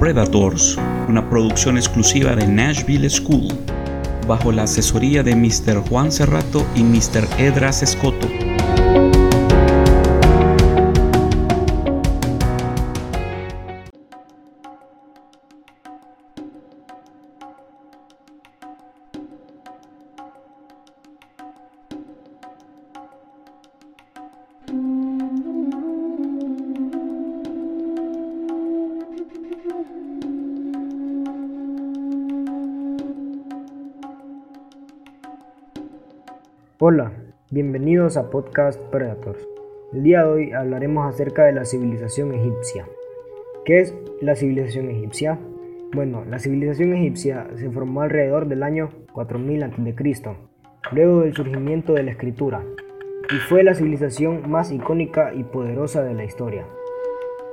Predators, una producción exclusiva de Nashville School, bajo la asesoría de Mr. Juan Cerrato y Mr. Edras Escoto. Hola, bienvenidos a Podcast Predators. El día de hoy hablaremos acerca de la civilización egipcia. ¿Qué es la civilización egipcia? Bueno, la civilización egipcia se formó alrededor del año 4000 a.C., luego del surgimiento de la escritura, y fue la civilización más icónica y poderosa de la historia.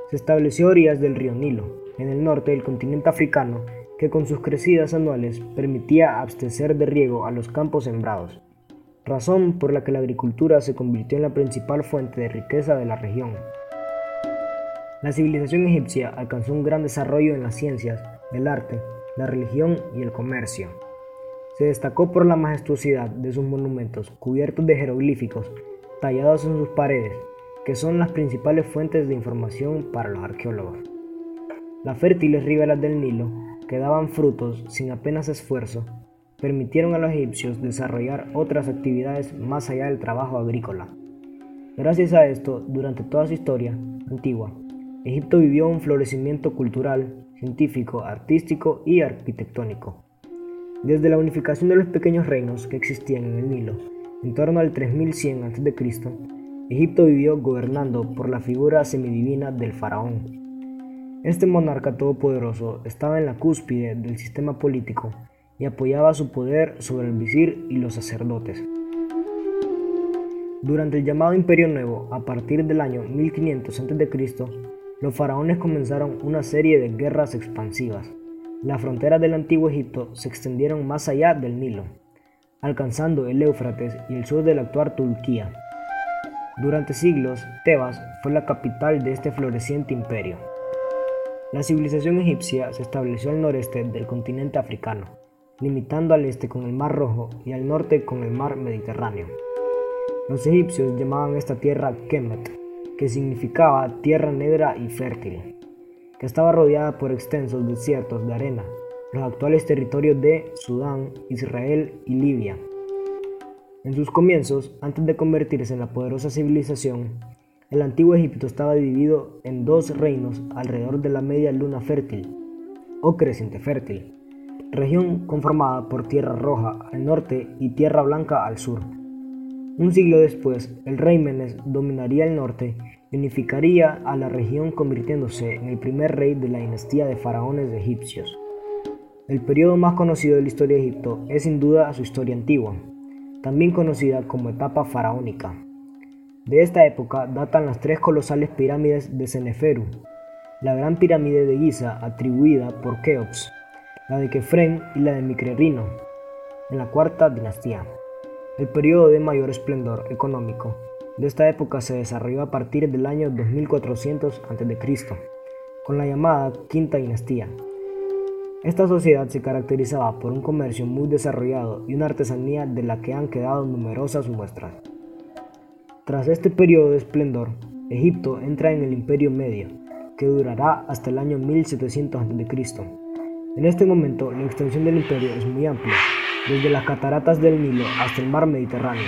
Se estableció a orillas del río Nilo, en el norte del continente africano, que con sus crecidas anuales permitía abastecer de riego a los campos sembrados razón por la que la agricultura se convirtió en la principal fuente de riqueza de la región. La civilización egipcia alcanzó un gran desarrollo en las ciencias, el arte, la religión y el comercio. Se destacó por la majestuosidad de sus monumentos cubiertos de jeroglíficos tallados en sus paredes, que son las principales fuentes de información para los arqueólogos. Las fértiles riberas del Nilo, que daban frutos sin apenas esfuerzo, permitieron a los egipcios desarrollar otras actividades más allá del trabajo agrícola. Gracias a esto, durante toda su historia antigua, Egipto vivió un florecimiento cultural, científico, artístico y arquitectónico. Desde la unificación de los pequeños reinos que existían en el Nilo, en torno al 3100 a.C., Egipto vivió gobernando por la figura semidivina del faraón. Este monarca todopoderoso estaba en la cúspide del sistema político y apoyaba su poder sobre el visir y los sacerdotes. Durante el llamado Imperio Nuevo, a partir del año 1500 a.C., los faraones comenzaron una serie de guerras expansivas. Las fronteras del antiguo Egipto se extendieron más allá del Nilo, alcanzando el Éufrates y el sur de la actual Turquía. Durante siglos, Tebas fue la capital de este floreciente imperio. La civilización egipcia se estableció al noreste del continente africano, limitando al este con el Mar Rojo y al norte con el Mar Mediterráneo. Los egipcios llamaban esta tierra Kemet, que significaba tierra negra y fértil, que estaba rodeada por extensos desiertos de arena, los actuales territorios de Sudán, Israel y Libia. En sus comienzos, antes de convertirse en la poderosa civilización, el antiguo Egipto estaba dividido en dos reinos alrededor de la media luna fértil, o creciente fértil, región conformada por Tierra Roja al norte y Tierra Blanca al sur. Un siglo después, el rey Menes dominaría el norte y unificaría a la región convirtiéndose en el primer rey de la dinastía de faraones egipcios. El periodo más conocido de la historia de Egipto es sin duda su historia antigua, también conocida como etapa faraónica. De esta época datan las tres colosales pirámides de Seneferu, la gran pirámide de Giza atribuida por Keops, la de Kefren y la de Micrerino, en la cuarta dinastía. El periodo de mayor esplendor económico de esta época se desarrolló a partir del año 2400 a.C., con la llamada Quinta Dinastía. Esta sociedad se caracterizaba por un comercio muy desarrollado y una artesanía de la que han quedado numerosas muestras. Tras este periodo de esplendor, Egipto entra en el Imperio Medio, que durará hasta el año 1700 a.C. En este momento, la extensión del imperio es muy amplia, desde las cataratas del Nilo hasta el mar Mediterráneo,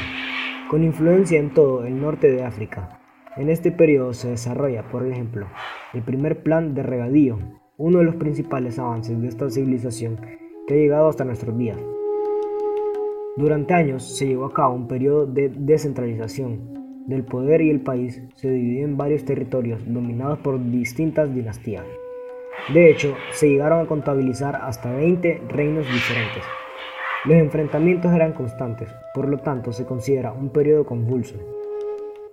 con influencia en todo el norte de África. En este periodo se desarrolla, por ejemplo, el primer plan de regadío, uno de los principales avances de esta civilización que ha llegado hasta nuestros días. Durante años se llevó a cabo un periodo de descentralización del poder y el país se dividió en varios territorios dominados por distintas dinastías. De hecho, se llegaron a contabilizar hasta 20 reinos diferentes. Los enfrentamientos eran constantes, por lo tanto se considera un periodo convulso.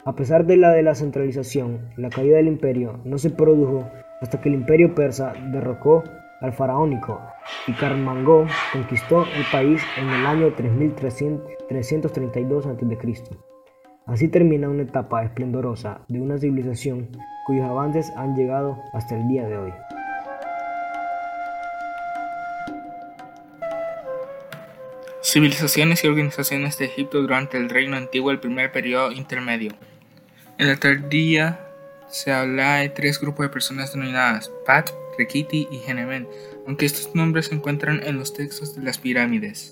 A pesar de la de la centralización, la caída del imperio no se produjo hasta que el imperio persa derrocó al faraónico y Carmangó conquistó el país en el año 3332 a.C. Así termina una etapa esplendorosa de una civilización cuyos avances han llegado hasta el día de hoy. Civilizaciones y organizaciones de Egipto durante el Reino Antiguo, el primer periodo intermedio. En la tardía se habla de tres grupos de personas denominadas Pat, Rekiti y Genemen, aunque estos nombres se encuentran en los textos de las pirámides.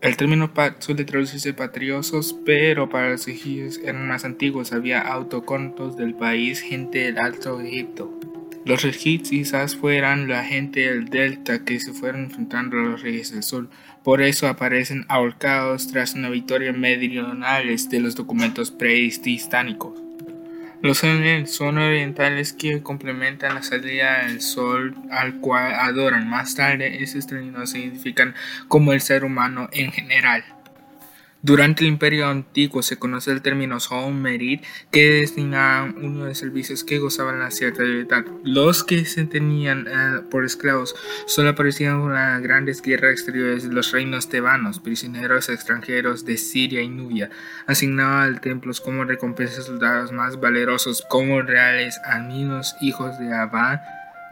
El término Pat suele traducirse patriosos, pero para los egipcios eran más antiguos, había autocontos del país, gente del Alto Egipto. Los Regits quizás fueran la gente del delta que se fueron enfrentando a los reyes del sur. Por eso aparecen ahorcados tras una victoria meridionales de los documentos prehistánicos. Los son orientales que complementan la salida del sol al cual adoran. Más tarde, esos términos se identifican como el ser humano en general. Durante el Imperio Antiguo se conoce el término Son Merit, que destinaban uno de servicios que gozaban de cierta libertad. Los que se tenían eh, por esclavos solo aparecían en las grandes guerras exteriores de los reinos tebanos, prisioneros extranjeros de Siria y Nubia, asignaban templos como recompensa a soldados más valerosos como reales aminos hijos de Abba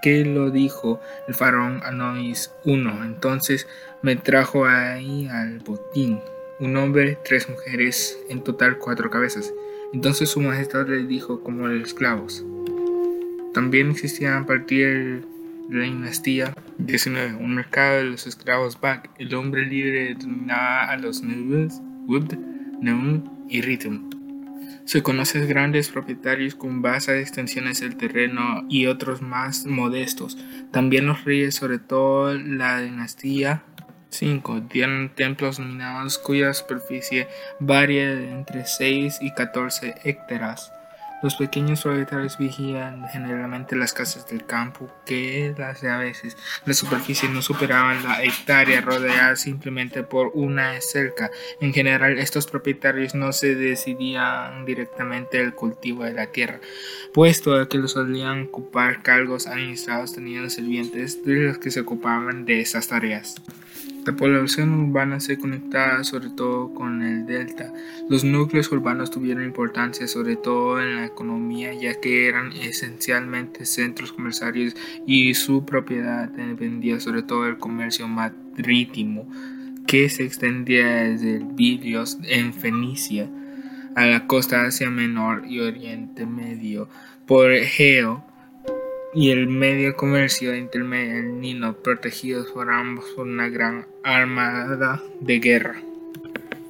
que lo dijo el faraón Anois I. Entonces me trajo ahí al botín un hombre, tres mujeres, en total cuatro cabezas. Entonces su majestad le dijo como los esclavos. También existía a partir de la dinastía 19 un mercado de los esclavos Bak. El hombre libre dominaba a los Nubians, Wubd, Neum y Ritum. Se conocen grandes propietarios con vastas extensiones del terreno y otros más modestos. También los reyes, sobre todo la dinastía 5. Tienen templos nominados cuya superficie varía entre 6 y 14 hectáreas. Los pequeños propietarios vigían generalmente las casas del campo, que las de a veces la superficie no superaban la hectárea rodeada simplemente por una cerca. En general, estos propietarios no se decidían directamente el cultivo de la tierra, puesto que los solían ocupar cargos administrados teniendo sirvientes de los que se ocupaban de esas tareas. La población urbana se conectaba sobre todo con el delta. Los núcleos urbanos tuvieron importancia sobre todo en la economía ya que eran esencialmente centros comerciales y su propiedad dependía sobre todo del comercio marítimo que se extendía desde el Bilios en Fenicia a la costa Asia Menor y Oriente Medio por Egeo y el medio comercio intermedio del Nilo, protegidos por ambos por una gran armada de guerra.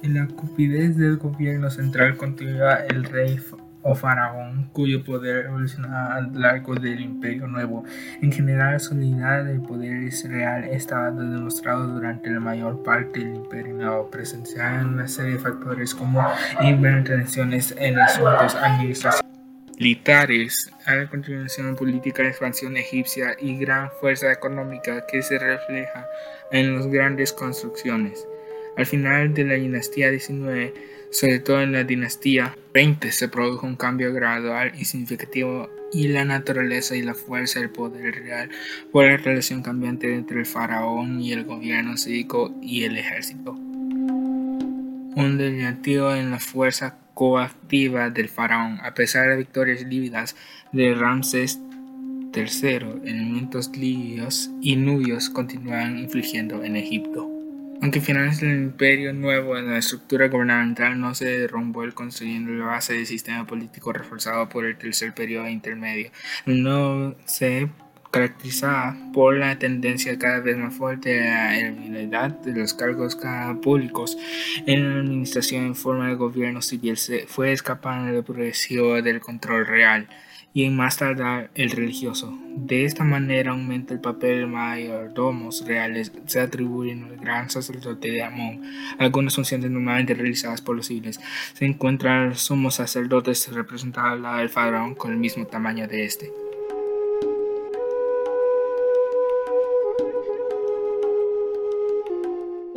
En la cupidez del gobierno central continuaba el rey o faraón, cuyo poder evolucionaba a lo largo del Imperio Nuevo. En general, su unidad de poder real estaba demostrado durante la mayor parte del Imperio Nuevo. Presenciaban una serie de factores como intervenciones en asuntos administrativos militares, a la continuación política de expansión egipcia y gran fuerza económica que se refleja en las grandes construcciones. Al final de la dinastía 19, sobre todo en la dinastía 20, se produjo un cambio gradual y significativo y la naturaleza y la fuerza del poder real por la relación cambiante entre el faraón y el gobierno cívico y el ejército. Un delicativo en la fuerza coactiva del faraón, a pesar de victorias lívidas de Ramsés III, elementos libios y nubios continuaban infligiendo en Egipto. Aunque finales del Imperio Nuevo, la estructura gubernamental no se derrumbó el construyendo la base del sistema político reforzado por el tercer periodo intermedio. No se caracterizada por la tendencia cada vez más fuerte de la eliminidad de los cargos públicos en la administración en forma de gobierno civil se fue escapando del progresivo del control real y en más tardar el religioso. De esta manera aumenta el papel de mayordomos reales, se atribuyen al gran sacerdote de Amón. Algunas funciones normalmente realizadas por los civiles se encuentran somos sacerdotes representados al lado del faraón con el mismo tamaño de este.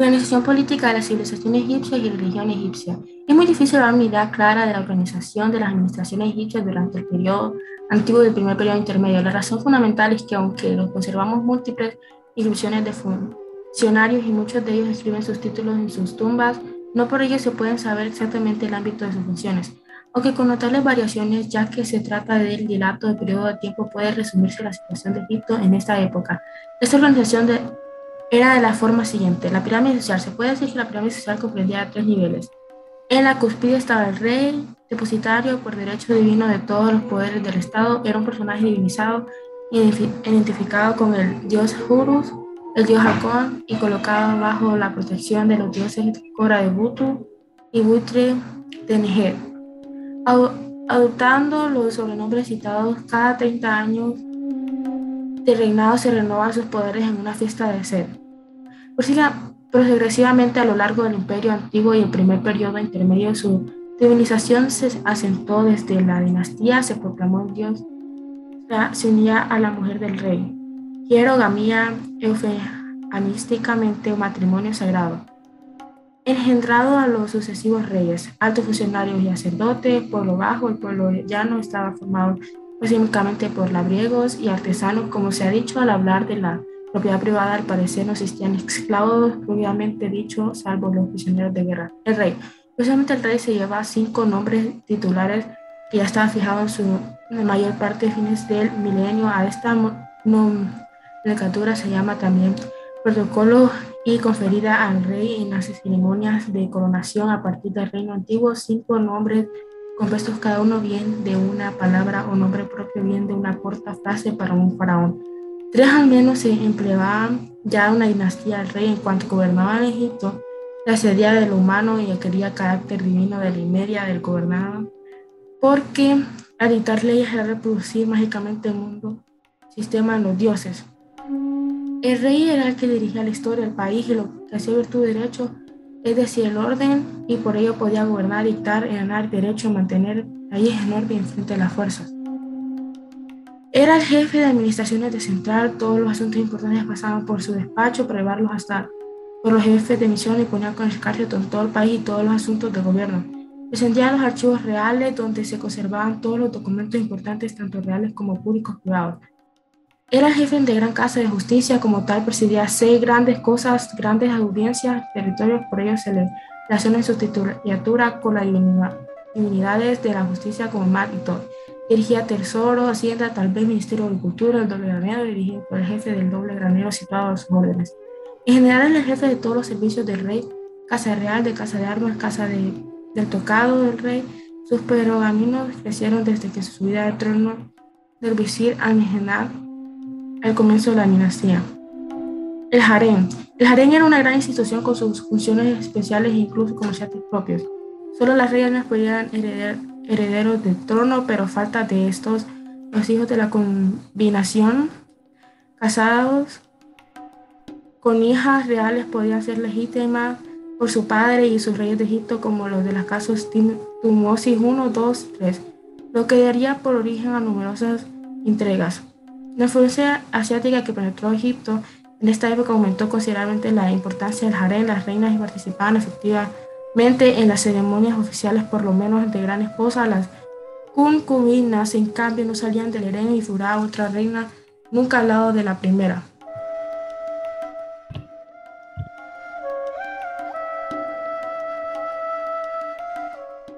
Organización política de la civilización egipcia y religión egipcia. Es muy difícil dar una idea clara de la organización de las administraciones egipcias durante el periodo antiguo del primer periodo intermedio. La razón fundamental es que aunque los conservamos múltiples inscripciones de funcionarios y muchos de ellos escriben sus títulos en sus tumbas, no por ello se pueden saber exactamente el ámbito de sus funciones. Aunque con notables variaciones, ya que se trata del dilato de periodo de tiempo, puede resumirse la situación de Egipto en esta época. Esta organización de era de la forma siguiente. La pirámide social, se puede decir que la pirámide social comprendía tres niveles. En la cúspide estaba el rey, depositario por derecho divino de todos los poderes del Estado, era un personaje divinizado, identificado con el dios Horus, el dios Hakon, y colocado bajo la protección de los dioses Cora de Butu y Butre de Niger. Adoptando los sobrenombres citados, cada 30 años de reinado se renovan sus poderes en una fiesta de sed. Progresivamente a lo largo del imperio antiguo y el primer periodo intermedio, su divinización se asentó desde la dinastía, se proclamó dios, se unía a la mujer del rey. Hierogamía eufemísticamente matrimonio sagrado. Engendrado a los sucesivos reyes, altos funcionarios y sacerdotes, pueblo bajo, el pueblo llano estaba formado básicamente por labriegos y artesanos, como se ha dicho al hablar de la propiedad privada, al parecer no existían esclavos, propiamente dicho, salvo los prisioneros de guerra. El rey. Precisamente el rey se lleva cinco nombres titulares que ya estaban fijados en su mayor parte de fines del milenio. A esta nomenclatura se llama también protocolo y conferida al rey en las ceremonias de coronación a partir del reino antiguo, cinco nombres compuestos cada uno bien de una palabra o nombre propio, bien de una corta frase para un faraón. Tres al menos se empleaban ya una dinastía del rey en cuanto gobernaba en Egipto, la de lo humano y aquel carácter divino de la inmedia del gobernado, porque al dictar leyes era reproducir mágicamente el mundo, sistema de los dioses. El rey era el que dirigía la historia del país y lo que hacía virtud de derecho, es decir, el orden, y por ello podía gobernar, dictar, ganar derecho, mantener leyes en orden frente a las fuerzas. Era el jefe de administraciones de central, todos los asuntos importantes pasaban por su despacho para llevarlos hasta por los jefes de misión y ponía con en todo el país y todos los asuntos de gobierno. Descendían los archivos reales donde se conservaban todos los documentos importantes, tanto reales como públicos privados. Era jefe de gran casa de justicia, como tal presidía seis grandes cosas, grandes audiencias, territorios, por ello se le relaciona su titulatura con las divinidades de la justicia como Mar y todo. Dirigía Tesoro, Hacienda, tal vez Ministerio de Agricultura, el doble granero, dirigido por el jefe del doble granero situado a sus órdenes. En general, el jefe de todos los servicios del rey, casa real, de casa de armas, casa de, del tocado del rey. Sus pergaminos crecieron desde que su subida al trono del visir Amenhotep al comienzo de la dinastía. El harén. El harén era una gran institución con sus funciones especiales e incluso comerciantes propios. Solo las reinas podían heredar, herederos del trono, pero falta de estos, los hijos de la combinación, casados con hijas reales, podían ser legítimas por su padre y sus reyes de Egipto, como los de las casas Tumosis 1, 2, 3, lo que daría por origen a numerosas entregas. La influencia asiática que penetró Egipto en esta época aumentó considerablemente la importancia del harén. Las reinas participaban efectivamente en las ceremonias oficiales, por lo menos de gran esposa. Las concubinas, en cambio, no salían del harén y duraba otra reina nunca al lado de la primera.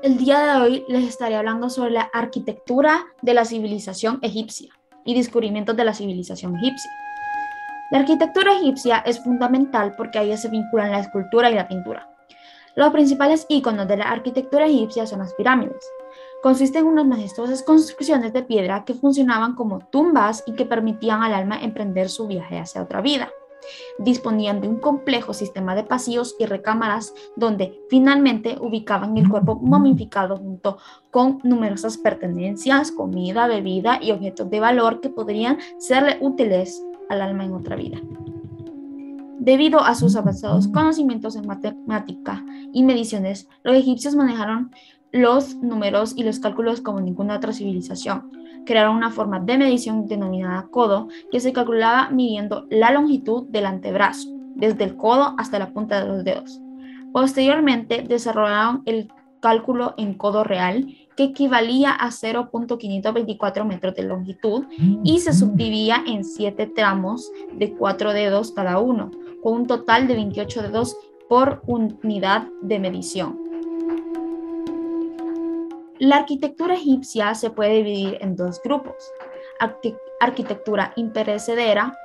El día de hoy les estaré hablando sobre la arquitectura de la civilización egipcia y descubrimientos de la civilización egipcia. La arquitectura egipcia es fundamental porque ahí se vinculan la escultura y la pintura. Los principales íconos de la arquitectura egipcia son las pirámides. Consisten en unas majestuosas construcciones de piedra que funcionaban como tumbas y que permitían al alma emprender su viaje hacia otra vida disponían de un complejo sistema de pasillos y recámaras donde finalmente ubicaban el cuerpo momificado junto con numerosas pertenencias, comida, bebida y objetos de valor que podrían serle útiles al alma en otra vida. Debido a sus avanzados conocimientos en matemática y mediciones, los egipcios manejaron los números y los cálculos como ninguna otra civilización. Crearon una forma de medición denominada codo que se calculaba midiendo la longitud del antebrazo, desde el codo hasta la punta de los dedos. Posteriormente desarrollaron el cálculo en codo real, que equivalía a 0.524 metros de longitud y se subdividía en 7 tramos de 4 dedos cada uno, con un total de 28 dedos por unidad de medición. La arquitectura egipcia se puede dividir en dos grupos. arquitectura imperecedera,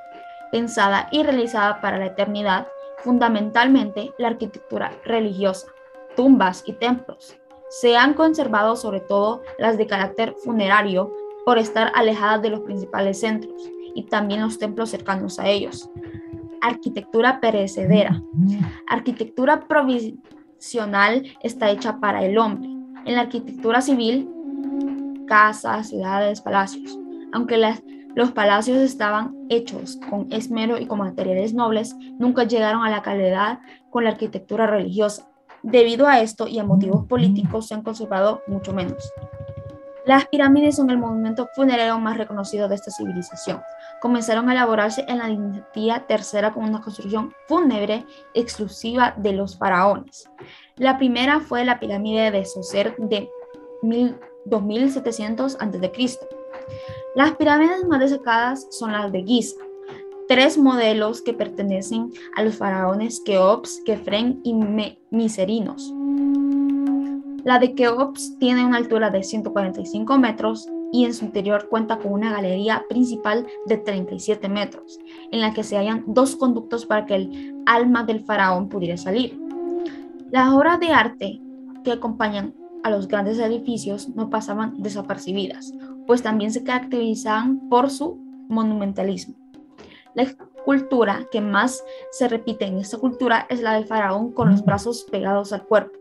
pensada y realizada para la eternidad, fundamentalmente la arquitectura religiosa, tumbas y templos. Se han conservado sobre todo las de carácter funerario por estar alejadas de los principales centros y también los templos cercanos a ellos. Arquitectura perecedera. Arquitectura provisional está hecha para el hombre. En la arquitectura civil, casas, ciudades, palacios. Aunque las los palacios estaban hechos con esmero y con materiales nobles, nunca llegaron a la calidad con la arquitectura religiosa. Debido a esto y a motivos políticos se han conservado mucho menos. Las pirámides son el monumento funerario más reconocido de esta civilización. Comenzaron a elaborarse en la dinastía tercera con una construcción fúnebre exclusiva de los faraones. La primera fue la pirámide de Soser de 2700 a.C. Las pirámides más destacadas son las de Giza, tres modelos que pertenecen a los faraones Keops, Kefren y Miserinos. La de Keops tiene una altura de 145 metros y en su interior cuenta con una galería principal de 37 metros, en la que se hallan dos conductos para que el alma del faraón pudiera salir. Las obras de arte que acompañan a los grandes edificios no pasaban desapercibidas, pues también se caracterizaban por su monumentalismo. La escultura que más se repite en esta cultura es la del faraón con los brazos pegados al cuerpo,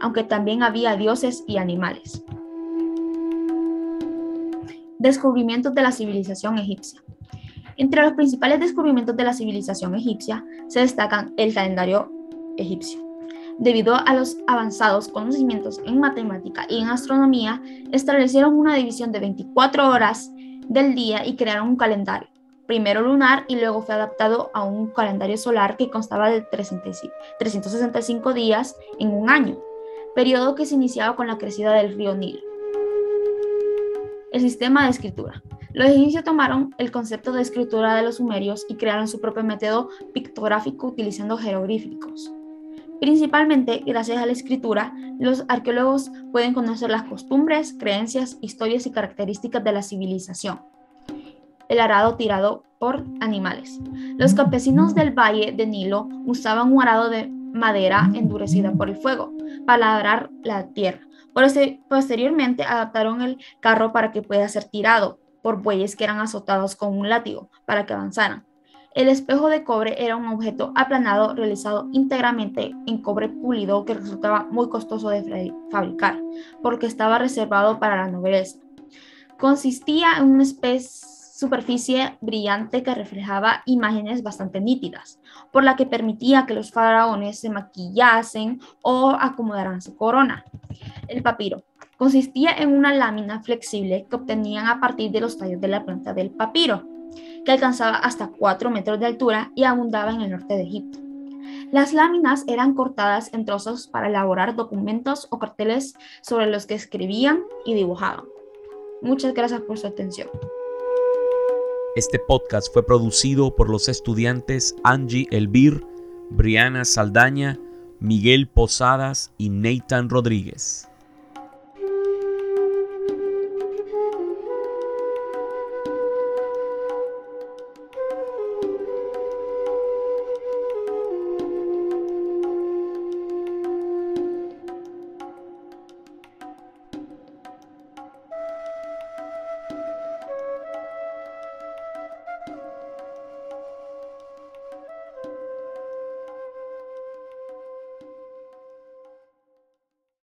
aunque también había dioses y animales. Descubrimientos de la civilización egipcia. Entre los principales descubrimientos de la civilización egipcia se destacan el calendario egipcio, Debido a los avanzados conocimientos en matemática y en astronomía, establecieron una división de 24 horas del día y crearon un calendario, primero lunar y luego fue adaptado a un calendario solar que constaba de 365 días en un año, periodo que se iniciaba con la crecida del río Nilo. El sistema de escritura. Los egipcios tomaron el concepto de escritura de los sumerios y crearon su propio método pictográfico utilizando jeroglíficos. Principalmente gracias a la escritura, los arqueólogos pueden conocer las costumbres, creencias, historias y características de la civilización. El arado tirado por animales. Los campesinos del valle de Nilo usaban un arado de madera endurecida por el fuego para labrar la tierra. Posteriormente adaptaron el carro para que pueda ser tirado por bueyes que eran azotados con un látigo para que avanzaran. El espejo de cobre era un objeto aplanado realizado íntegramente en cobre pulido que resultaba muy costoso de fabricar porque estaba reservado para la nobleza. Consistía en una superficie brillante que reflejaba imágenes bastante nítidas, por la que permitía que los faraones se maquillasen o acomodaran su corona. El papiro consistía en una lámina flexible que obtenían a partir de los tallos de la planta del papiro que alcanzaba hasta 4 metros de altura y abundaba en el norte de Egipto. Las láminas eran cortadas en trozos para elaborar documentos o carteles sobre los que escribían y dibujaban. Muchas gracias por su atención. Este podcast fue producido por los estudiantes Angie Elvir, Briana Saldaña, Miguel Posadas y Nathan Rodríguez.